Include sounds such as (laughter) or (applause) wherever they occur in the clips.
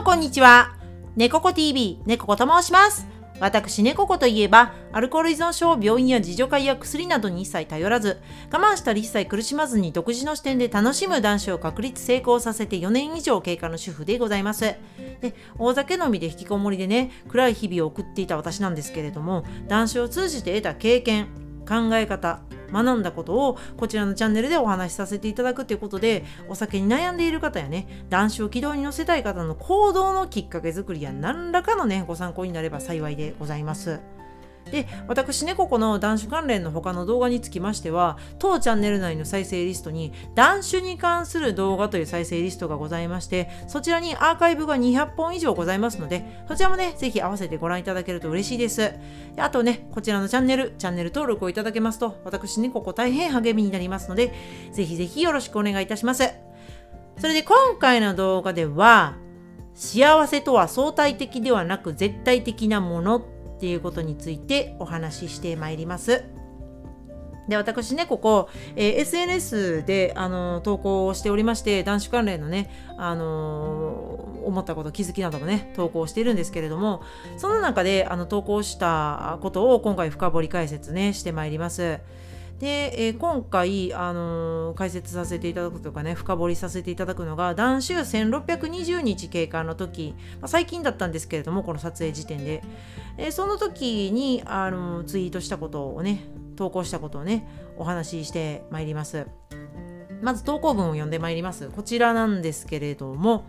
もこんにちは。猫子 TV、猫子と申します。私、猫子といえば、アルコール依存症を、病院や自助会や薬などに一切頼らず、我慢したり一切苦しまずに独自の視点で楽しむ男子を確立成功させて4年以上経過の主婦でございます。で、大酒飲みで引きこもりでね、暗い日々を送っていた私なんですけれども、男子を通じて得た経験、考え方、学んだことをこちらのチャンネルでお話しさせていただくということでお酒に悩んでいる方やね男子を軌道に乗せたい方の行動のきっかけ作りや何らかのねご参考になれば幸いでございます。で私ねここの男子関連の他の動画につきましては当チャンネル内の再生リストに男子に関する動画という再生リストがございましてそちらにアーカイブが200本以上ございますのでそちらもねぜひ合わせてご覧いただけると嬉しいです。であとねこちらのチャンネルチャンネル登録をいただけますと私ねここ大変励みになりますのでぜひぜひよろしくお願いいたします。それで今回の動画では幸せとは相対的ではなく絶対的なものっていうことについてお話ししてまいります。で私ねここ、えー、SNS であの投稿をしておりまして男子関連のね、あのー、思ったこと気づきなどもね投稿しているんですけれどもその中であの投稿したことを今回深掘り解説ねしてまいります。で、えー、今回、あのー、解説させていただくとかね深掘りさせていただくのが断週1620日経過の時、まあ、最近だったんですけれどもこの撮影時点で、えー、その時に、あのツイートしたことをね投稿したことをねお話ししてまいります。まず投稿文を読んでまいります。こちらなんですけれども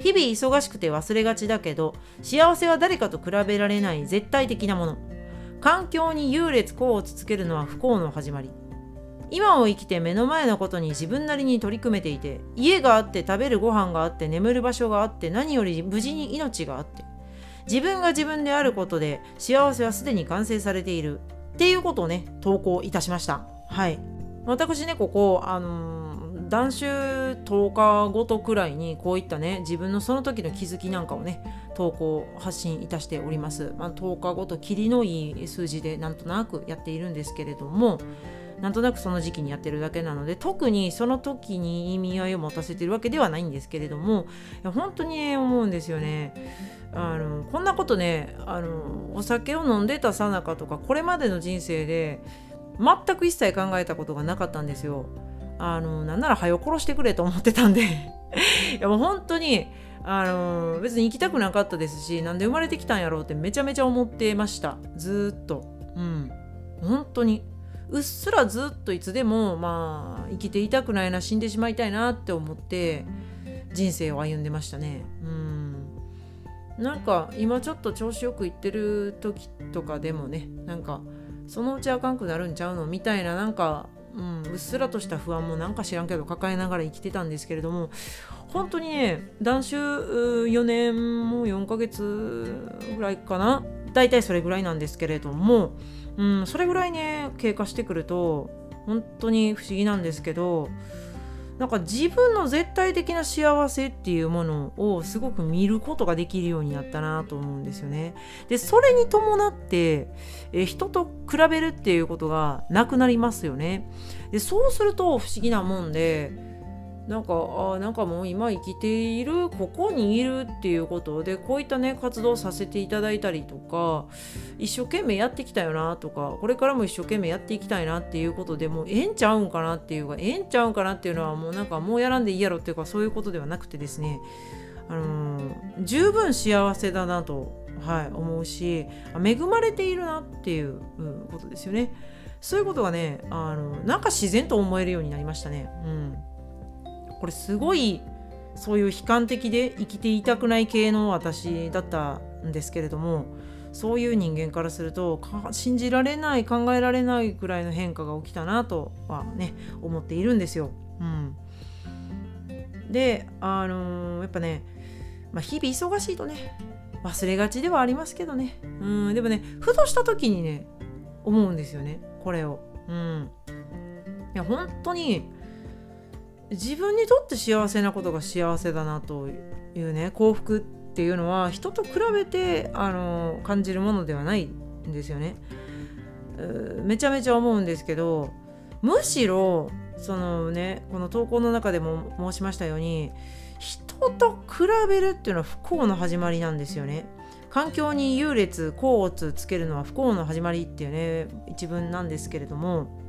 日々忙しくて忘れがちだけど幸せは誰かと比べられない絶対的なもの。環境に優劣功を続けるのは不幸の始まり。今を生きて目の前のことに自分なりに取り組めていて家があって食べるご飯があって眠る場所があって何より無事に命があって自分が自分であることで幸せはすでに完成されている。っていうことをね投稿いたしました。はい。私ねここあのー断酒10日ごとくらいにこういったね自分のその時の気づきなんかをね投稿発信いたしております、まあ、10日ごと切りのいい数字でなんとなくやっているんですけれどもなんとなくその時期にやってるだけなので特にその時に意味合いを持たせてるわけではないんですけれどもいや本当に、ね、思うんですよね。あのこんなことねあのお酒を飲んでたさなかとかこれまでの人生で全く一切考えたことがなかったんですよ。あのなんなら早殺してくれと思ってたんで。(laughs) いやもう本当にあの別に行きたくなかったですしなんで生まれてきたんやろうってめちゃめちゃ思ってました。ずっと。うん。本当に。うっすらずっといつでもまあ生きていたくないな死んでしまいたいなって思って人生を歩んでましたね。うん。なんか今ちょっと調子よくいってる時とかでもねなんかそのうちあかんくなるんちゃうのみたいななんかうん、うっすらとした不安もなんか知らんけど抱えながら生きてたんですけれども本当にね断酒4年も4ヶ月ぐらいかな。大体それぐらいなんですけれども、うん、それぐらいね経過してくると本当に不思議なんですけどなんか自分の絶対的な幸せっていうものをすごく見ることができるようになったなと思うんですよね。でそれに伴ってえ人と比べるっていうことがなくなりますよね。でそうすると不思議なもんでなんかあなんかもう今生きているここにいるっていうことでこういったね活動させていただいたりとか一生懸命やってきたよなとかこれからも一生懸命やっていきたいなっていうことでもうええんちゃうんかなっていうかええんちゃうんかなっていうのはもうなんかもうやらんでいいやろっていうかそういうことではなくてですねあのー、十分幸せだなと、はい、思うし恵まれているなっていう、うん、ことですよね。そういうことがねあのなんか自然と思えるようになりましたね。うん。これすごいそういう悲観的で生きていたくない系の私だったんですけれどもそういう人間からすると信じられない考えられないくらいの変化が起きたなとはね思っているんですよ。うん、であのー、やっぱね、まあ、日々忙しいとね忘れがちではありますけどねうんでもねふとした時にね思うんですよねこれを。うん、いや本当に自分にとって幸せなことが幸せだなというね幸福っていうのは人と比べてあの感じるものではないんですよね。めちゃめちゃ思うんですけどむしろそのねこの投稿の中でも申しましたように人と比べるっていうのは不幸の始まりなんですよね。環境に優劣甲乙つけるのは不幸の始まりっていうね一文なんですけれども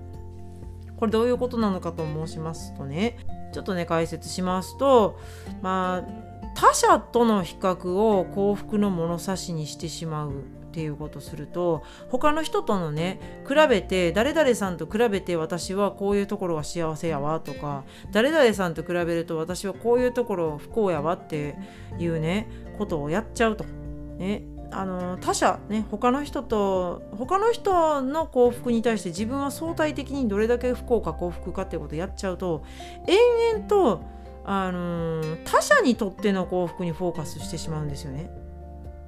これどういうことなのかと申しますとねちょっとね解説しますとまあ他者との比較を幸福の物差しにしてしまうっていうことすると他の人とのね比べて誰々さんと比べて私はこういうところが幸せやわとか誰々さんと比べると私はこういうところ不幸やわっていうねことをやっちゃうと。ね、あの他者ね他の人と他の人の幸福に対して自分は相対的にどれだけ不幸か幸福かっていうことをやっちゃうと延々とあの他者にとっての幸福にフォーカスしてしまうんですよね。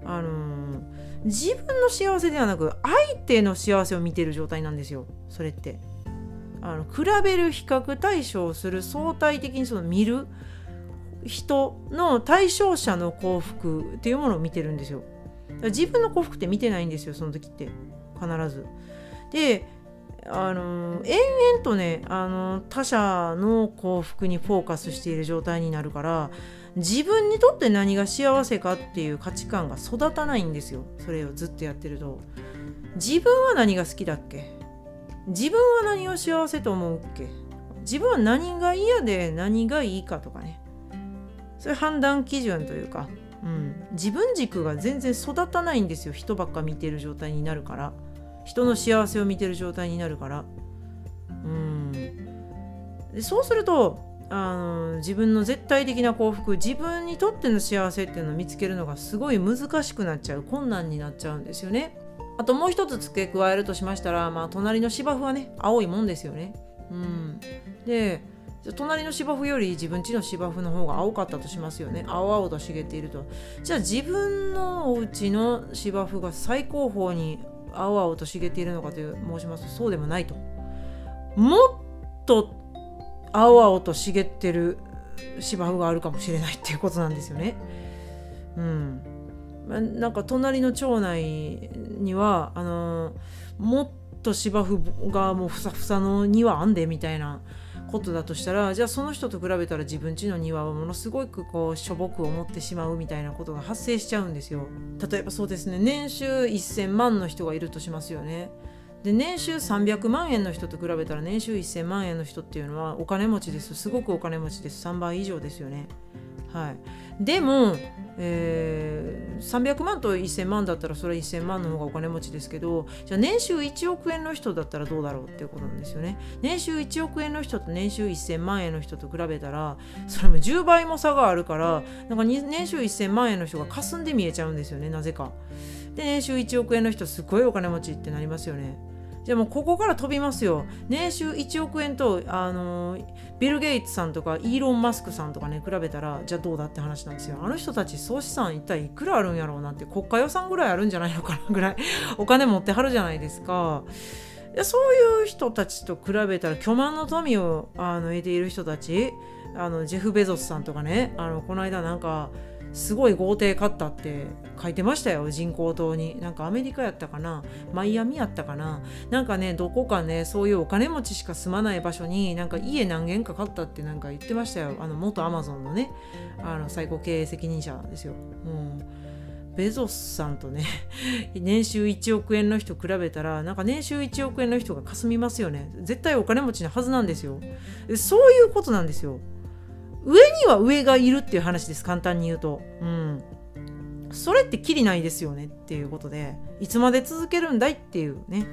あの自分の幸せではなく相手の幸せを見てる状態なんですよ。それって。あの比べる比較対象をする相対的にその見る人の対象者の幸福っていうものを見てるんですよ。自分の幸福って見てないんですよその時って。必ず。であの延々とねあの他者の幸福にフォーカスしている状態になるから自分にとって何が幸せかっていう価値観が育たないんですよそれをずっとやってると。自分は何が好きだっけ？自分は何を幸せと思うっけ？自分は何が嫌で何がいいかとかね。そういう判断基準というか、うん、自分軸が全然育たないんですよ。人ばっか見てる状態になるから。人の幸せを見てる状態になるから。うん。でそうするとあの自分の絶対的な幸福自分にとっての幸せっていうのを見つけるのがすごい難しくなっちゃう困難になっちゃうんですよね。あともう一つ付け加えるとしましたら、まあ、隣の芝生はね青いもんですよね。うん、でじゃ隣の芝生より自分家の芝生の方が青かったとしますよね。青々と茂っていると。じゃあ自分のお家の芝生が最高峰に青々と茂っているのかという申しますとそうでもないと。もっと青々と茂ってる芝生があるかもしれないっていうことなんですよね。うん、なんか隣の町内にはあのもっと芝生がもうふさふさの庭あんでみたいな。ことだとしたらじゃあその人と比べたら自分家の庭はものすごくこうしょぼく思ってしまうみたいなことが発生しちゃうんですよ。例えばそうですね年収1000万の人がいるとしますよね。で年収300万円の人と比べたら年収1000万円の人っていうのはお金持ちですすごくお金持ちです3倍以上ですよね。はい、でも、えー、300万と1000万だったらそれは1000万の方がお金持ちですけどじゃあ年収1億円の人だったらどうだろうっていうことなんですよね。年収1億円の人と年収1000万円の人と比べたらそれも10倍も差があるからなんか年収1000万円の人が霞んで見えちゃうんですよねなぜか。で年収1億円の人すごいお金持ちってなりますよね。じゃもうここから飛びますよ。年収1億円と、あのビル・ゲイツさんとかイーロン・マスクさんとかね比べたらじゃあどうだって話なんですよ。あの人たち総資産一体いくらあるんやろうなんて国家予算ぐらいあるんじゃないのかなぐらい (laughs) お金持ってはるじゃないですか。そういう人たちと比べたら巨万の富をあの得ている人たちあのジェフ・ベゾスさんとかねあのこの間なんかすごい豪邸買ったって書いてましたよ人工島に。なんかアメリカやったかな？マイアミやったかな？なんかねどこかねそういうお金持ちしか住まない場所になんか家何軒か買ったってなんか言ってましたよ。あの元アマゾンのねあの最高経営責任者ですよ、うん、ベゾスさんとね (laughs) 年収1億円の人比べたらなんか年収1億円の人が霞みますよね。絶対お金持ちのはずなんですよ。そういうことなんですよ。上には上がいるっていう話です簡単に言うと。うん。それってきりないですよねっていうことでいつまで続けるんだいっていうね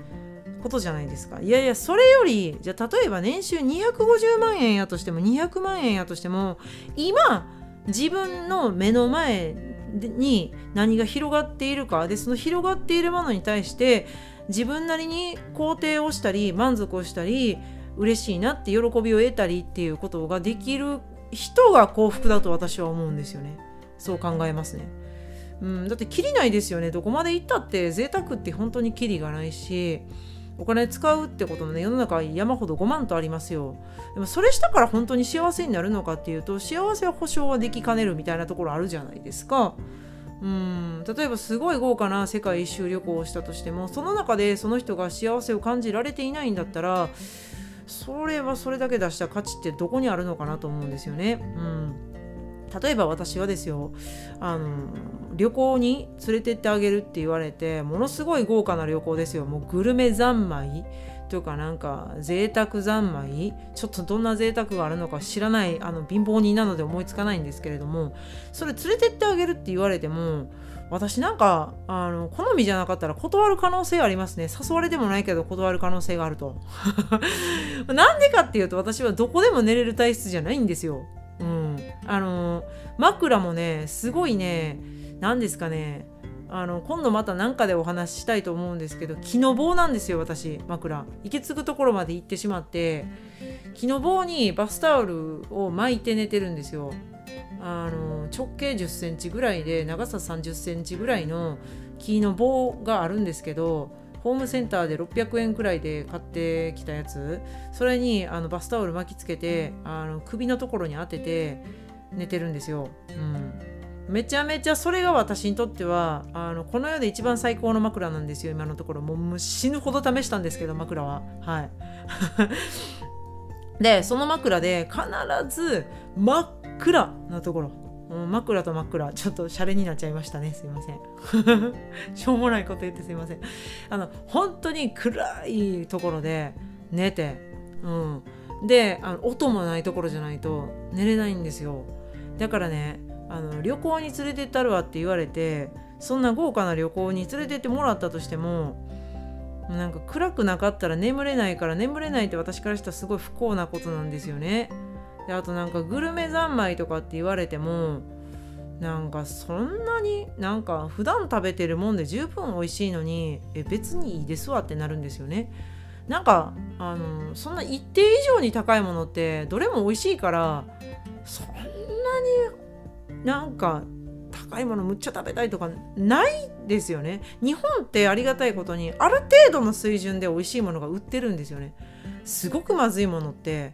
ことじゃないですか。いやいやそれよりじゃあ例えば年収250万円やとしても200万円やとしても今自分の目の前に何が広がっているかでその広がっているものに対して自分なりに肯定をしたり満足をしたり嬉しいなって喜びを得たりっていうことができる人が幸福だと私は思うんですよね。そう考えますね、うん、だってきりないですよね。どこまで行ったって贅沢って本当にきりがないしお金使うってこともね世の中山ほど5万とありますよ。でもそれしたから本当に幸せになるのかっていうと幸せは保証はできかねるみたいなところあるじゃないですか。うん例えばすごい豪華な世界一周旅行をしたとしてもその中でその人が幸せを感じられていないんだったらそれはそれだけ出した価値ってどこにあるのかなと思うんですよね。うん。例えば私はですよあの旅行に連れてってあげるって言われてものすごい豪華な旅行ですよ。もうグルメ三昧というかなんか贅沢三昧。ちょっとどんな贅沢があるのか知らないあの貧乏人なので思いつかないんですけれどもそれ連れてってあげるって言われても私なんかあの好みじゃなかったら断る可能性ありますね。誘われてもないけど断る可能性があると。(laughs) なんでかっていうと私はどこでも寝れる体質じゃないんですよ。うん。あの枕もねすごいね何ですかね。あの今度また何かでお話ししたいと思うんですけど木の棒なんですよ私枕。行き着くところまで行ってしまって木の棒にバスタオルを巻いて寝てるんですよ。あの直径1 0センチぐらいで長さ3 0センチぐらいの木の棒があるんですけどホームセンターで600円くらいで買ってきたやつ。それにあのバスタオル巻きつけてあの首のところに当てて寝てるんですよ。うん。めちゃめちゃそれが私にとってはあのこの世で一番最高の枕なんですよ今のところ。もう死ぬほど試したんですけど枕は。はい。(laughs) でその枕で必ず真っ暗なところ。枕と真っ暗ちょっとシャレになっちゃいましたね。すいません。(laughs) しょうもないこと言ってすいません。あの本当に暗いところで寝て。うん。であの音もないところじゃないと寝れないんですよ。だからねあの旅行に連れてったるわって言われてそんな豪華な旅行に連れてってもらったとしてもなんか暗くなかったら眠れないから眠れないって私からしたらすごい不幸なことなんですよね。であとなんかグルメ三昧とかって言われてもなんかそんなになんか普段食べてるもんで十分美味しいのにえ別にいいですわってなるんですよね。なんかあのそんな一定以上に高いものってどれも美味しいからそんなになんか高いものむっちゃ食べたいとかないですよね日本ってありがたいことにある程度の水準で美味しいものが売ってるんですよねすごくまずいものって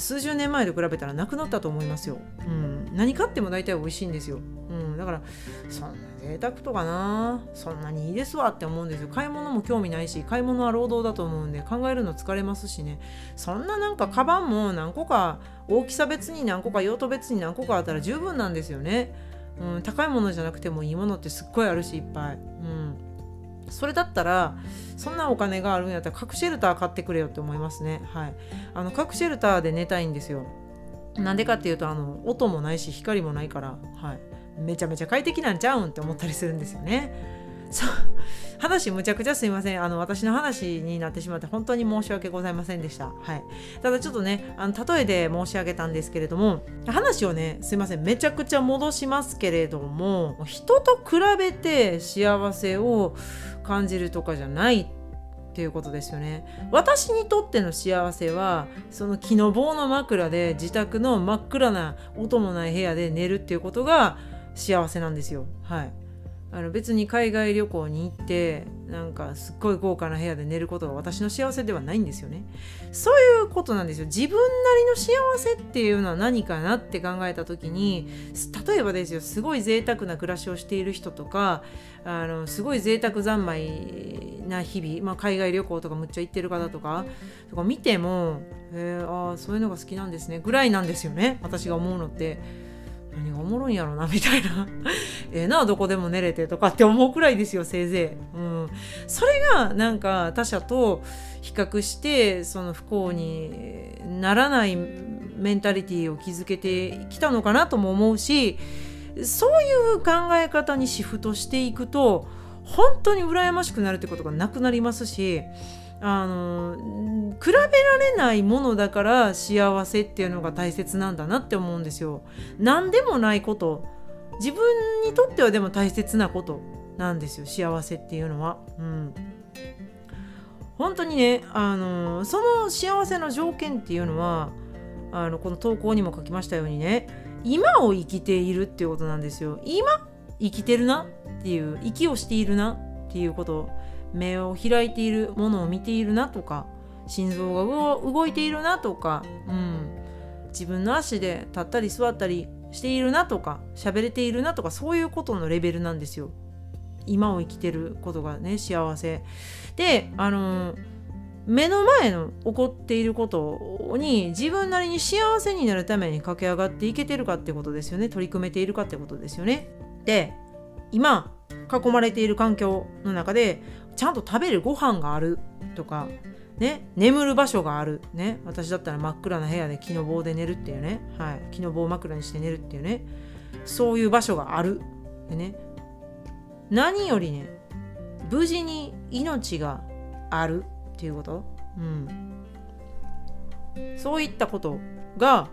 数十年前と比べたらなくなったと思いますよ、うん、何買っても大体美味しいんですよ、うん、だからそんな贅沢とかな。そんなにいいですわって思うんですよ。買い物も興味ないし買い物は労働だと思うんで考えるの疲れますしね。そんななんかカバンも何個か大きさ別に何個か用途別に何個かあったら十分なんですよね。うん、高いものじゃなくてもいいものってすっごいあるしいっぱい、うん、それだったらそんなお金があるんやったら核シェルター買ってくれよって思いますね。はい。あの核シェルターで寝たいんですよ。なんでかっていうとあの音もないし光もないからはい。めちゃめちゃ快適なんちゃうんって思ったりするんですよね。そう。話むちゃくちゃすいません。あの私の話になってしまって本当に申し訳ございませんでした、はい、ただちょっとねあの例えで申し上げたんですけれども話をねすいません。めちゃくちゃ戻しますけれども人と比べて幸せを感じるとかじゃないっていうことですよね。私にとっての幸せはその木の棒の枕で自宅の真っ暗な音もない部屋で寝るっていうことが幸せなんですよ。はい。あの別に海外旅行に行ってなんかすっごい豪華な部屋で寝ることが私の幸せではないんですよねそういうことなんですよ自分なりの幸せっていうのは何かなって考えた時に例えばですよすごい贅沢な暮らしをしている人とかあのすごい贅沢三昧な日々、まあ、海外旅行とかむっちゃ行ってる方とかとか見ても、えー、あそういうのが好きなんですねぐらいなんですよね私が思うのって。何がおもろいんやろなみたいな。(laughs) ええなどこでも寝れてとかって思うくらいですよせいぜい、うん、それがなんか他者と比較してその不幸にならないメンタリティーを築けてきたのかなとも思うしそういう考え方にシフトしていくと本当に羨ましくなるってことがなくなりますしあの比べられないものだから幸せっていうのが大切なんだなって思うんですよ。何でもないこと自分にとってはでも大切なことなんですよ幸せっていうのは。うん、本当にねあのその幸せの条件っていうのはあのこの投稿にも書きましたようにね今を生きているっていうことなんですよ。今生きてるなっていう息をしているなっていうこと目を開いているものを見ているなとか心臓が動いているなとか、うん、自分の足で立ったり座ったりしているなとか喋れているなとかそういうことのレベルなんですよ。今を生きてることがね幸せ。であの目の前の起こっていることに自分なりに幸せになるために駆け上がっていけてるかってことですよね取り組めているかってことですよねで今囲まれている環境の中でちゃんと食べるご飯があるとかね、眠る場所がある、ね、私だったら真っ暗な部屋で木の棒で寝るっていうね、はい、木の棒枕にして寝るっていうねそういう場所がある。でね何よりね無事に命があるっていうこと、うん、そういったことが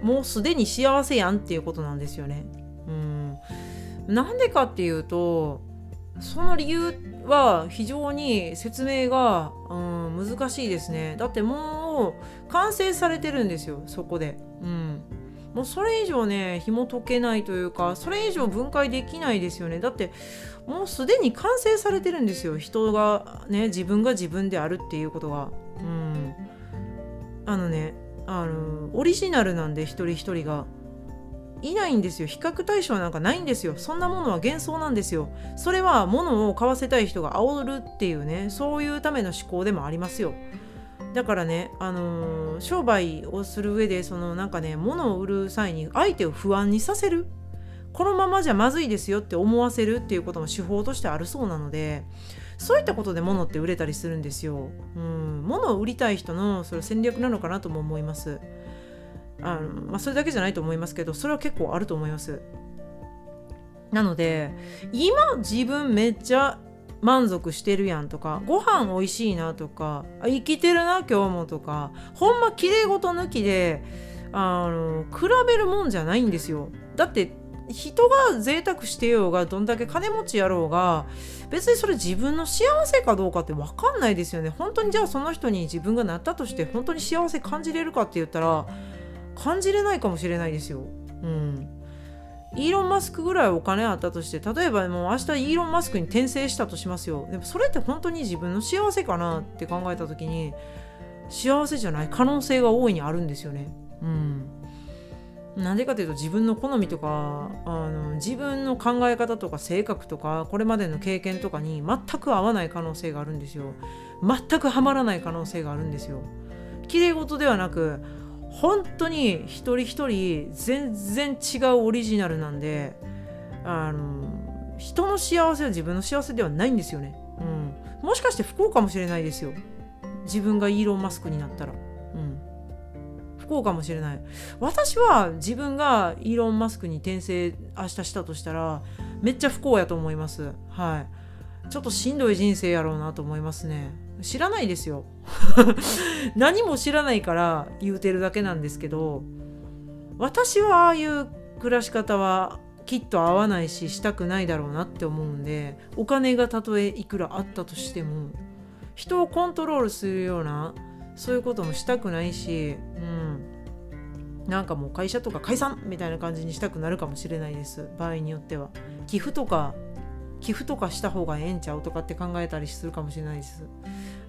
もうすでに幸せやんっていうことなんですよね。うん、なんでかっていうとその理由は非常に説明が、うん、難しいですね。だってもう完成されてるんですよそこで。うん、もうそれ以上ね紐解けないというかそれ以上分解できないですよね。だってもうすでに完成されてるんですよ人がね自分が自分であるっていうことが。うん、あのねあのオリジナルなんで一人一人が。いないんですよ。比較対象なんかないんですよ。そんなものは幻想なんですよ。それは物を買わせたい人が煽るっていうねそういうための思考でもありますよ。だからね、あのー、商売をする上でそのなんかね物を売る際に相手を不安にさせる。このままじゃまずいですよって思わせるっていうことも手法としてあるそうなのでそういったことで物って売れたりするんですよ。うん、物を売りたい人のそれ戦略なのかなとも思います。あのまあ、それだけじゃないと思いますけどそれは結構あると思います。なので今自分めっちゃ満足してるやんとかご飯おいしいなとか生きてるな今日もとかほんまきれいごと抜きであの比べるもんじゃないんですよ。だって人が贅沢してようがどんだけ金持ちやろうが別にそれ自分の幸せかどうかって分かんないですよね。本当にじゃあその人に自分がなったとして本当に幸せ感じれるかって言ったら感じれないかもしれないですよ。うん。イーロン・マスクぐらいお金あったとして例えばもう明日イーロン・マスクに転生したとしますよ。でもそれって本当に自分の幸せかなって考えた時に幸せじゃない可能性が大いにあるんですよね。うん。なんでかというと自分の好みとかあの自分の考え方とか性格とかこれまでの経験とかに全く合わない可能性があるんですよ。全くハマらない可能性があるんですよ。綺麗事ではなく本当に一人一人全然違うオリジナルなんであの人の幸せは自分の幸せではないんですよね、うん、もしかして不幸かもしれないですよ。自分がイーロン・マスクになったら、うん、不幸かもしれない。私は自分がイーロン・マスクに転生明日したとしたらめっちゃ不幸やと思います。はい。ちょっとしんどい人生やろうなと思いますね。知らないですよ。(laughs) 何も知らないから言うてるだけなんですけど私はああいう暮らし方はきっと合わないししたくないだろうなって思うんでお金がたとえいくらあったとしても人をコントロールするようなそういうこともしたくないし、うん、なんかもう会社とか解散みたいな感じにしたくなるかもしれないです場合によっては。寄付とか寄付とかした方がええんちゃうとかって考えたりするかもしれないです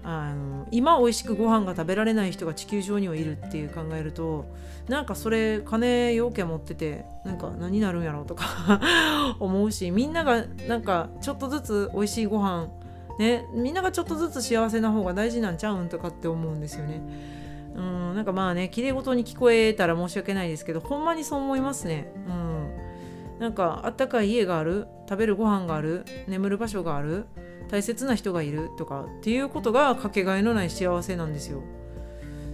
あの今美味しくご飯が食べられない人が地球上にはいるっていう考えるとなんかそれ金要件持っててなんか何になるんやろうとか (laughs) 思うしみんながなんかちょっとずつ美味しいご飯ねみんながちょっとずつ幸せな方が大事なんちゃうんとかって思うんですよね。うんなんかまあね綺麗事に聞こえたら申し訳ないですけどほんまにそう思いますね。うんなんかあったかい家がある食べるご飯がある眠る場所がある大切な人がいるとかっていうことがかけがえのない幸せなんですよ。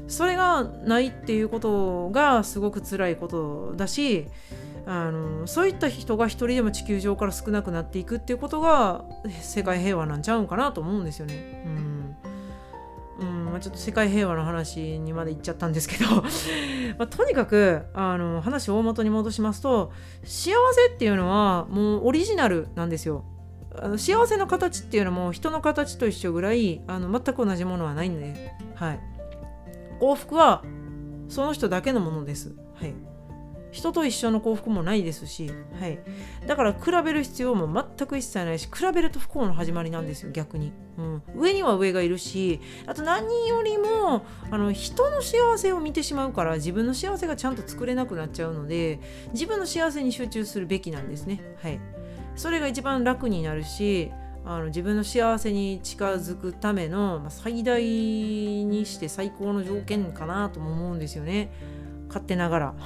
それがないっていうことがすごく辛いことだしあのそういった人が一人でも地球上から少なくなっていくっていうことが世界平和なんちゃうんかなと思うんですよね。うんまあ、ちょっと世界平和の話にまで行っちゃったんですけど (laughs) まあ、とにかくあの話を大元に戻しますと幸せっていうのはもうオリジナルなんですよ。あの幸せの形っていうのも人の形と一緒ぐらいあの全く同じものはないんで、はい、幸福はその人だけのものです。はい、人と一緒の幸福もないですし、はい、だから比べる必要も全く一切ないし比べると不幸の始まりなんですよ逆に、うん、上には上がいるしあと何よりもあの人の幸せを見てしまうから自分の幸せがちゃんと作れなくなっちゃうので自分の幸せに集中するべきなんですね。はい。それが一番楽になるしあの自分の幸せに近づくための、まあ、最大にして最高の条件かなとも思うんですよね。勝手ながら (laughs)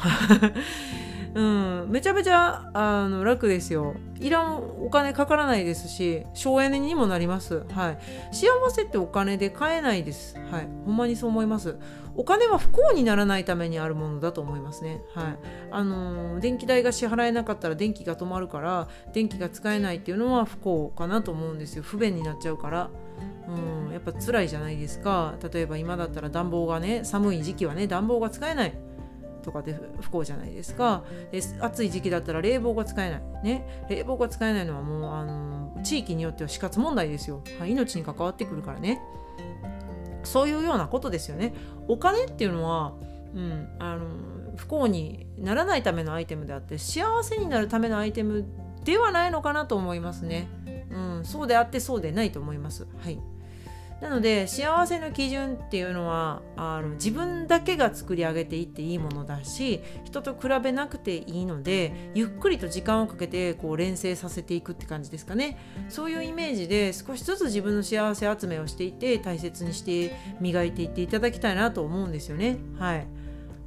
うん、めちゃめちゃあの楽ですよ。いらんお金かからないですし、省エネにもなります。はい。幸せってお金で買えないです。はい。ほんまにそう思います。お金は不幸にならないためにあるものだと思いますね。はい。あのー、電気代が支払えなかったら電気が止まるから、電気が使えないっていうのは不幸かなと思うんですよ。不便になっちゃうから。うん、やっぱ辛いじゃないですか。例えば今だったら暖房がね、寒い時期はね、暖房が使えない。とかで不幸じゃないですか。で暑い時期だったら冷房が使えない。ね。冷房が使えないのはもうあの地域によっては死活問題ですよ、はい、命に関わってくるからね。そういうようなことですよね。お金っていうのは、うん、あの不幸にならないためのアイテムであって幸せになるためのアイテムではないのかなと思いますね、うん、そうであってそうでないと思います。はい。なので幸せの基準っていうのはあの自分だけが作り上げていっていいものだし人と比べなくていいのでゆっくりと時間をかけてこう連成させていくって感じですかね。そういうイメージで少しずつ自分の幸せ集めをしていて大切にして磨いていっていただきたいなと思うんですよね。はい。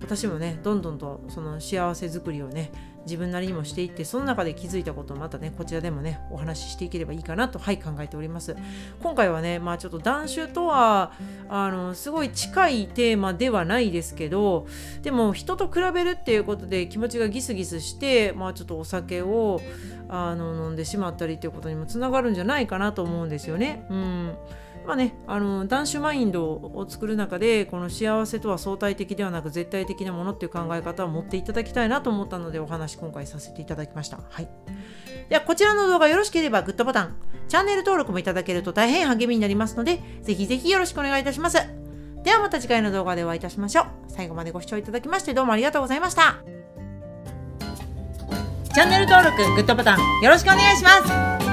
私もねどんどんとその幸せづくりをね自分なりにもしていってその中で気づいたことをまたねこちらでもねお話ししていければいいかなとはい考えております。今回はねまあちょっと断酒とはあのすごい近いテーマではないですけどでも人と比べるっていうことで気持ちがギスギスしてまあちょっとお酒をあの飲んでしまったりっていうことにもつながるんじゃないかなと思うんですよね。うん。まあね、あの男子マインドを作る中でこの幸せとは相対的ではなく絶対的なものっていう考え方を持っていただきたいなと思ったのでお話今回させていただきました。はい、ではこちらの動画よろしければグッドボタン、チャンネル登録もいただけると大変励みになりますのでぜひぜひよろしくお願いいたします。ではまた次回の動画でお会いいたしましょう。最後までご視聴いただきましてどうもありがとうございました。チャンネル登録、グッドボタンよろしくお願いします。